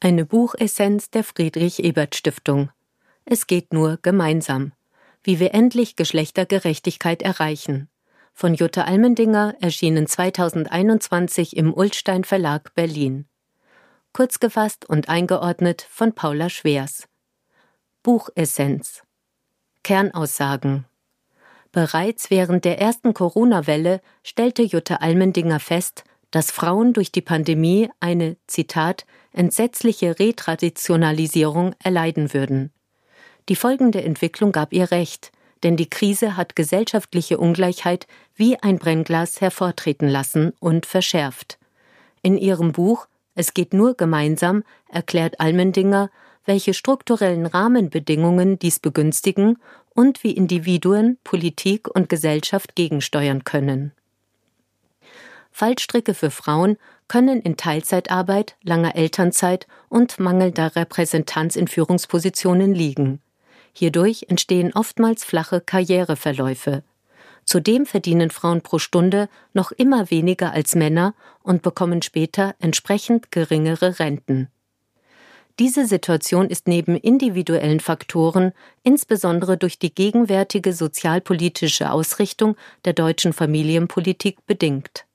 Eine Buchessenz der Friedrich Ebert Stiftung. Es geht nur gemeinsam. Wie wir endlich Geschlechtergerechtigkeit erreichen. Von Jutta Almendinger erschienen 2021 im Ulstein Verlag Berlin. Kurz gefasst und eingeordnet von Paula Schwers. Buchessenz. Kernaussagen. Bereits während der ersten Corona-Welle stellte Jutta Almendinger fest, dass Frauen durch die Pandemie eine, Zitat, entsetzliche Retraditionalisierung erleiden würden. Die folgende Entwicklung gab ihr recht, denn die Krise hat gesellschaftliche Ungleichheit wie ein Brennglas hervortreten lassen und verschärft. In ihrem Buch Es geht nur gemeinsam erklärt Almendinger, welche strukturellen Rahmenbedingungen dies begünstigen und wie Individuen, Politik und Gesellschaft gegensteuern können. Fallstricke für Frauen können in Teilzeitarbeit, langer Elternzeit und mangelnder Repräsentanz in Führungspositionen liegen. Hierdurch entstehen oftmals flache Karriereverläufe. Zudem verdienen Frauen pro Stunde noch immer weniger als Männer und bekommen später entsprechend geringere Renten. Diese Situation ist neben individuellen Faktoren, insbesondere durch die gegenwärtige sozialpolitische Ausrichtung der deutschen Familienpolitik bedingt.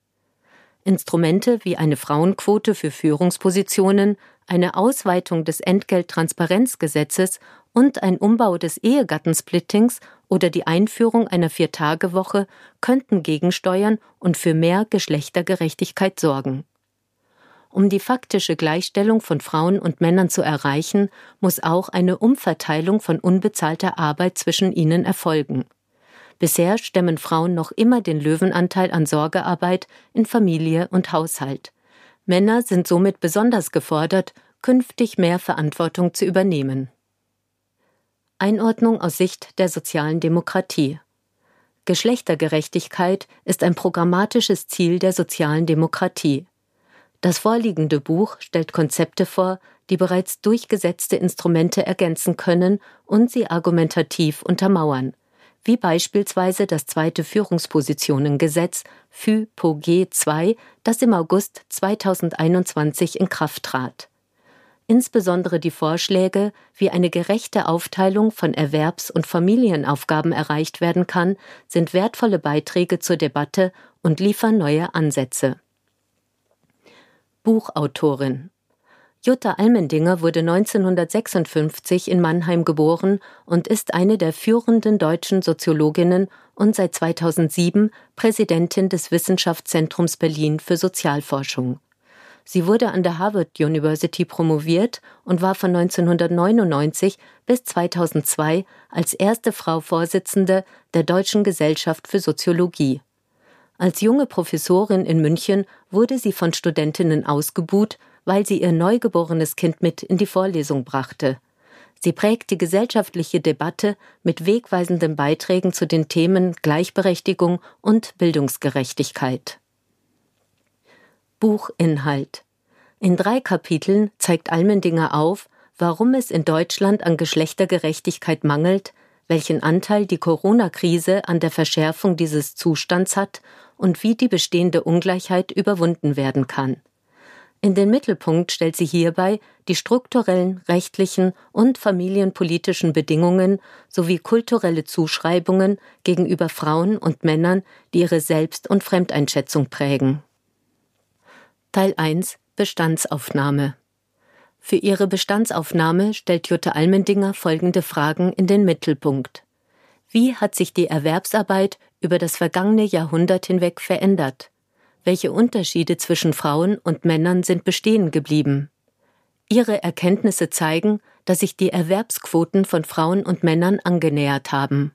Instrumente wie eine Frauenquote für Führungspositionen, eine Ausweitung des Entgelttransparenzgesetzes und ein Umbau des Ehegattensplittings oder die Einführung einer Viertagewoche könnten gegensteuern und für mehr Geschlechtergerechtigkeit sorgen. Um die faktische Gleichstellung von Frauen und Männern zu erreichen, muss auch eine Umverteilung von unbezahlter Arbeit zwischen ihnen erfolgen. Bisher stemmen Frauen noch immer den Löwenanteil an Sorgearbeit in Familie und Haushalt. Männer sind somit besonders gefordert, künftig mehr Verantwortung zu übernehmen. Einordnung aus Sicht der sozialen Demokratie Geschlechtergerechtigkeit ist ein programmatisches Ziel der sozialen Demokratie. Das vorliegende Buch stellt Konzepte vor, die bereits durchgesetzte Instrumente ergänzen können und sie argumentativ untermauern wie beispielsweise das zweite Führungspositionengesetz FÜPOG 2, das im August 2021 in Kraft trat. Insbesondere die Vorschläge, wie eine gerechte Aufteilung von Erwerbs- und Familienaufgaben erreicht werden kann, sind wertvolle Beiträge zur Debatte und liefern neue Ansätze. Buchautorin Jutta Almendinger wurde 1956 in Mannheim geboren und ist eine der führenden deutschen Soziologinnen und seit 2007 Präsidentin des Wissenschaftszentrums Berlin für Sozialforschung. Sie wurde an der Harvard University promoviert und war von 1999 bis 2002 als erste Frau Vorsitzende der Deutschen Gesellschaft für Soziologie. Als junge Professorin in München wurde sie von Studentinnen ausgebuht weil sie ihr neugeborenes Kind mit in die Vorlesung brachte. Sie prägt die gesellschaftliche Debatte mit wegweisenden Beiträgen zu den Themen Gleichberechtigung und Bildungsgerechtigkeit. Buchinhalt In drei Kapiteln zeigt Almendinger auf, warum es in Deutschland an Geschlechtergerechtigkeit mangelt, welchen Anteil die Corona-Krise an der Verschärfung dieses Zustands hat und wie die bestehende Ungleichheit überwunden werden kann. In den Mittelpunkt stellt sie hierbei die strukturellen, rechtlichen und familienpolitischen Bedingungen sowie kulturelle Zuschreibungen gegenüber Frauen und Männern, die ihre Selbst- und Fremdeinschätzung prägen. Teil 1 Bestandsaufnahme Für ihre Bestandsaufnahme stellt Jutta Almendinger folgende Fragen in den Mittelpunkt. Wie hat sich die Erwerbsarbeit über das vergangene Jahrhundert hinweg verändert? welche Unterschiede zwischen Frauen und Männern sind bestehen geblieben. Ihre Erkenntnisse zeigen, dass sich die Erwerbsquoten von Frauen und Männern angenähert haben.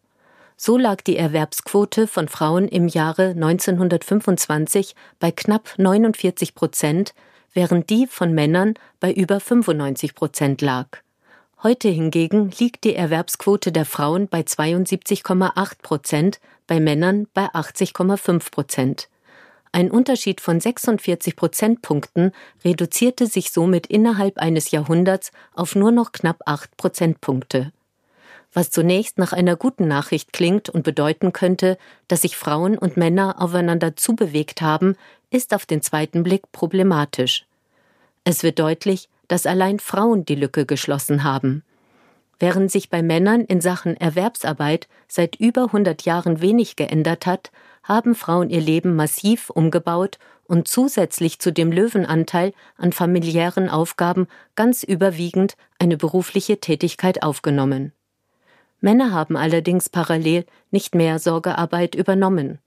So lag die Erwerbsquote von Frauen im Jahre 1925 bei knapp 49 Prozent, während die von Männern bei über 95 Prozent lag. Heute hingegen liegt die Erwerbsquote der Frauen bei 72,8 Prozent, bei Männern bei 80,5 Prozent. Ein Unterschied von 46 Prozentpunkten reduzierte sich somit innerhalb eines Jahrhunderts auf nur noch knapp acht Prozentpunkte. was zunächst nach einer guten Nachricht klingt und bedeuten könnte, dass sich Frauen und Männer aufeinander zubewegt haben, ist auf den zweiten Blick problematisch. Es wird deutlich, dass allein Frauen die Lücke geschlossen haben. Während sich bei Männern in Sachen Erwerbsarbeit seit über 100 Jahren wenig geändert hat, haben Frauen ihr Leben massiv umgebaut und zusätzlich zu dem Löwenanteil an familiären Aufgaben ganz überwiegend eine berufliche Tätigkeit aufgenommen. Männer haben allerdings parallel nicht mehr Sorgearbeit übernommen.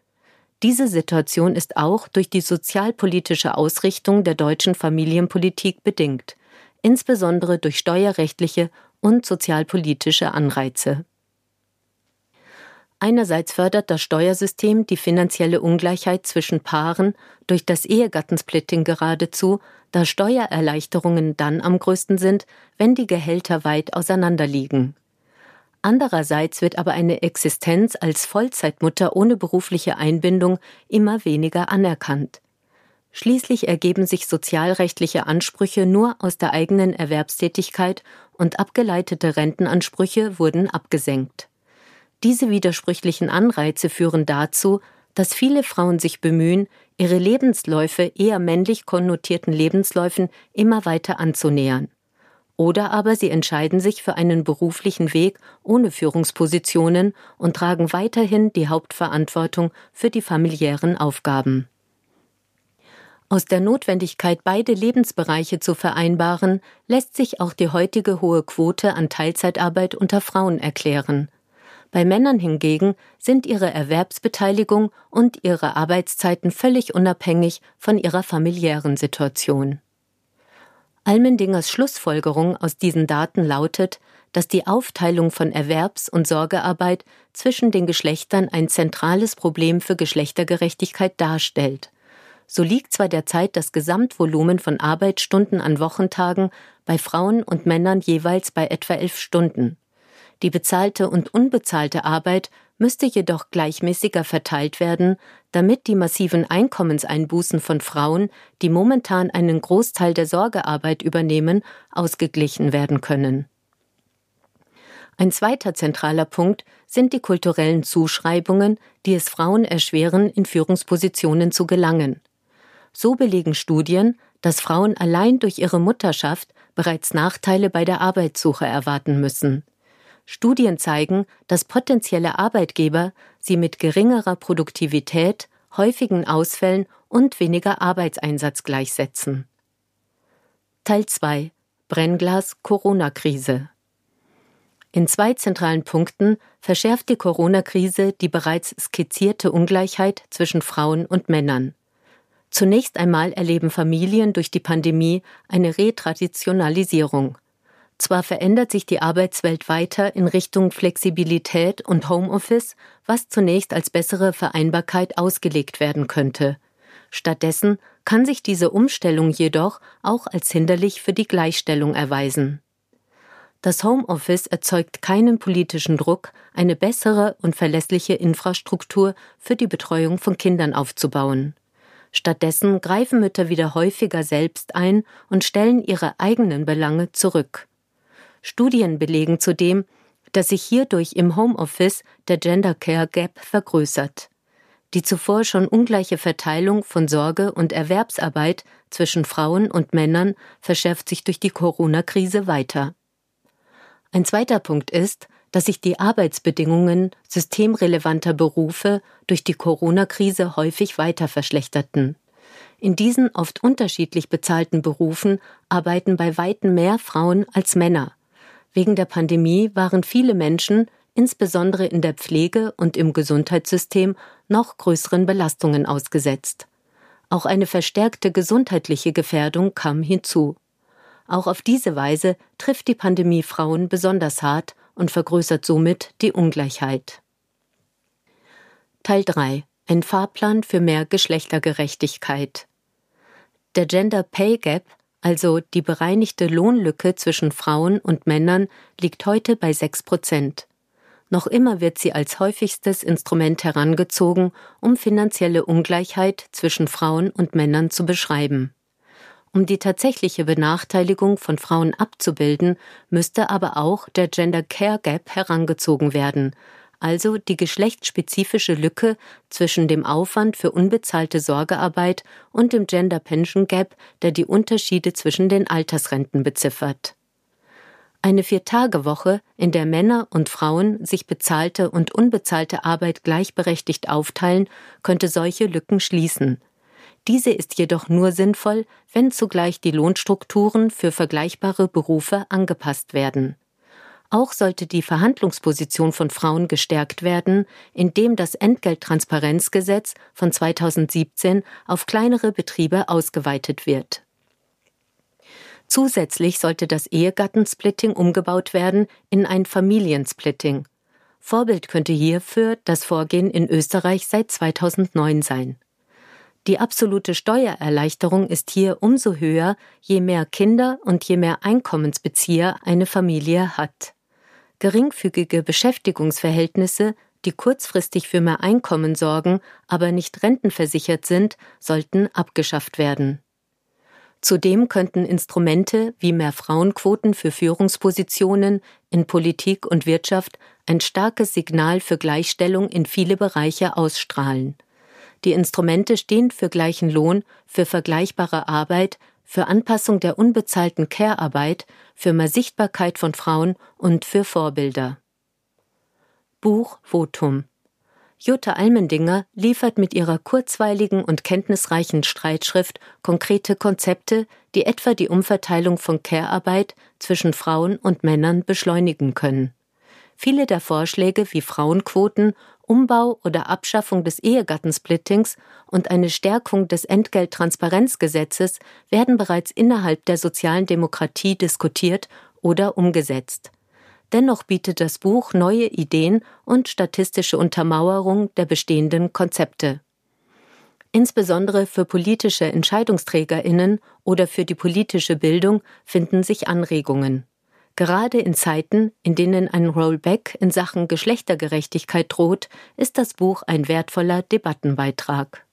Diese Situation ist auch durch die sozialpolitische Ausrichtung der deutschen Familienpolitik bedingt, insbesondere durch steuerrechtliche und sozialpolitische Anreize. Einerseits fördert das Steuersystem die finanzielle Ungleichheit zwischen Paaren durch das Ehegattensplitting geradezu, da Steuererleichterungen dann am größten sind, wenn die Gehälter weit auseinanderliegen. Andererseits wird aber eine Existenz als Vollzeitmutter ohne berufliche Einbindung immer weniger anerkannt. Schließlich ergeben sich sozialrechtliche Ansprüche nur aus der eigenen Erwerbstätigkeit und abgeleitete Rentenansprüche wurden abgesenkt. Diese widersprüchlichen Anreize führen dazu, dass viele Frauen sich bemühen, ihre Lebensläufe eher männlich konnotierten Lebensläufen immer weiter anzunähern. Oder aber sie entscheiden sich für einen beruflichen Weg ohne Führungspositionen und tragen weiterhin die Hauptverantwortung für die familiären Aufgaben. Aus der Notwendigkeit, beide Lebensbereiche zu vereinbaren, lässt sich auch die heutige hohe Quote an Teilzeitarbeit unter Frauen erklären. Bei Männern hingegen sind ihre Erwerbsbeteiligung und ihre Arbeitszeiten völlig unabhängig von ihrer familiären Situation. Almendingers Schlussfolgerung aus diesen Daten lautet, dass die Aufteilung von Erwerbs- und Sorgearbeit zwischen den Geschlechtern ein zentrales Problem für Geschlechtergerechtigkeit darstellt. So liegt zwar derzeit das Gesamtvolumen von Arbeitsstunden an Wochentagen bei Frauen und Männern jeweils bei etwa elf Stunden. Die bezahlte und unbezahlte Arbeit müsste jedoch gleichmäßiger verteilt werden, damit die massiven Einkommenseinbußen von Frauen, die momentan einen Großteil der Sorgearbeit übernehmen, ausgeglichen werden können. Ein zweiter zentraler Punkt sind die kulturellen Zuschreibungen, die es Frauen erschweren, in Führungspositionen zu gelangen. So belegen Studien, dass Frauen allein durch ihre Mutterschaft bereits Nachteile bei der Arbeitssuche erwarten müssen. Studien zeigen, dass potenzielle Arbeitgeber sie mit geringerer Produktivität, häufigen Ausfällen und weniger Arbeitseinsatz gleichsetzen. Teil 2 Brennglas Corona-Krise In zwei zentralen Punkten verschärft die Corona-Krise die bereits skizzierte Ungleichheit zwischen Frauen und Männern. Zunächst einmal erleben Familien durch die Pandemie eine Retraditionalisierung. Zwar verändert sich die Arbeitswelt weiter in Richtung Flexibilität und Homeoffice, was zunächst als bessere Vereinbarkeit ausgelegt werden könnte. Stattdessen kann sich diese Umstellung jedoch auch als hinderlich für die Gleichstellung erweisen. Das Homeoffice erzeugt keinen politischen Druck, eine bessere und verlässliche Infrastruktur für die Betreuung von Kindern aufzubauen. Stattdessen greifen Mütter wieder häufiger selbst ein und stellen ihre eigenen Belange zurück. Studien belegen zudem, dass sich hierdurch im Homeoffice der Gender Care Gap vergrößert. Die zuvor schon ungleiche Verteilung von Sorge und Erwerbsarbeit zwischen Frauen und Männern verschärft sich durch die Corona-Krise weiter. Ein zweiter Punkt ist, dass sich die Arbeitsbedingungen systemrelevanter Berufe durch die Corona-Krise häufig weiter verschlechterten. In diesen oft unterschiedlich bezahlten Berufen arbeiten bei weitem mehr Frauen als Männer. Wegen der Pandemie waren viele Menschen, insbesondere in der Pflege und im Gesundheitssystem, noch größeren Belastungen ausgesetzt. Auch eine verstärkte gesundheitliche Gefährdung kam hinzu. Auch auf diese Weise trifft die Pandemie Frauen besonders hart und vergrößert somit die Ungleichheit. Teil 3 Ein Fahrplan für mehr Geschlechtergerechtigkeit. Der Gender Pay Gap also die bereinigte Lohnlücke zwischen Frauen und Männern liegt heute bei 6 Prozent. Noch immer wird sie als häufigstes Instrument herangezogen, um finanzielle Ungleichheit zwischen Frauen und Männern zu beschreiben. Um die tatsächliche Benachteiligung von Frauen abzubilden, müsste aber auch der Gender Care Gap herangezogen werden, also die geschlechtsspezifische Lücke zwischen dem Aufwand für unbezahlte Sorgearbeit und dem Gender Pension Gap, der die Unterschiede zwischen den Altersrenten beziffert. Eine Viertagewoche, in der Männer und Frauen sich bezahlte und unbezahlte Arbeit gleichberechtigt aufteilen, könnte solche Lücken schließen. Diese ist jedoch nur sinnvoll, wenn zugleich die Lohnstrukturen für vergleichbare Berufe angepasst werden. Auch sollte die Verhandlungsposition von Frauen gestärkt werden, indem das Entgelttransparenzgesetz von 2017 auf kleinere Betriebe ausgeweitet wird. Zusätzlich sollte das Ehegattensplitting umgebaut werden in ein Familiensplitting. Vorbild könnte hierfür das Vorgehen in Österreich seit 2009 sein. Die absolute Steuererleichterung ist hier umso höher, je mehr Kinder und je mehr Einkommensbezieher eine Familie hat. Geringfügige Beschäftigungsverhältnisse, die kurzfristig für mehr Einkommen sorgen, aber nicht rentenversichert sind, sollten abgeschafft werden. Zudem könnten Instrumente wie mehr Frauenquoten für Führungspositionen in Politik und Wirtschaft ein starkes Signal für Gleichstellung in viele Bereiche ausstrahlen. Die Instrumente stehen für gleichen Lohn, für vergleichbare Arbeit, für Anpassung der unbezahlten Care-Arbeit, für mehr Sichtbarkeit von Frauen und für Vorbilder. Buch Votum Jutta Almendinger liefert mit ihrer kurzweiligen und kenntnisreichen Streitschrift konkrete Konzepte, die etwa die Umverteilung von Care-Arbeit zwischen Frauen und Männern beschleunigen können. Viele der Vorschläge wie Frauenquoten Umbau oder Abschaffung des Ehegattensplittings und eine Stärkung des Entgelttransparenzgesetzes werden bereits innerhalb der sozialen Demokratie diskutiert oder umgesetzt. Dennoch bietet das Buch neue Ideen und statistische Untermauerung der bestehenden Konzepte. Insbesondere für politische Entscheidungsträgerinnen oder für die politische Bildung finden sich Anregungen. Gerade in Zeiten, in denen ein Rollback in Sachen Geschlechtergerechtigkeit droht, ist das Buch ein wertvoller Debattenbeitrag.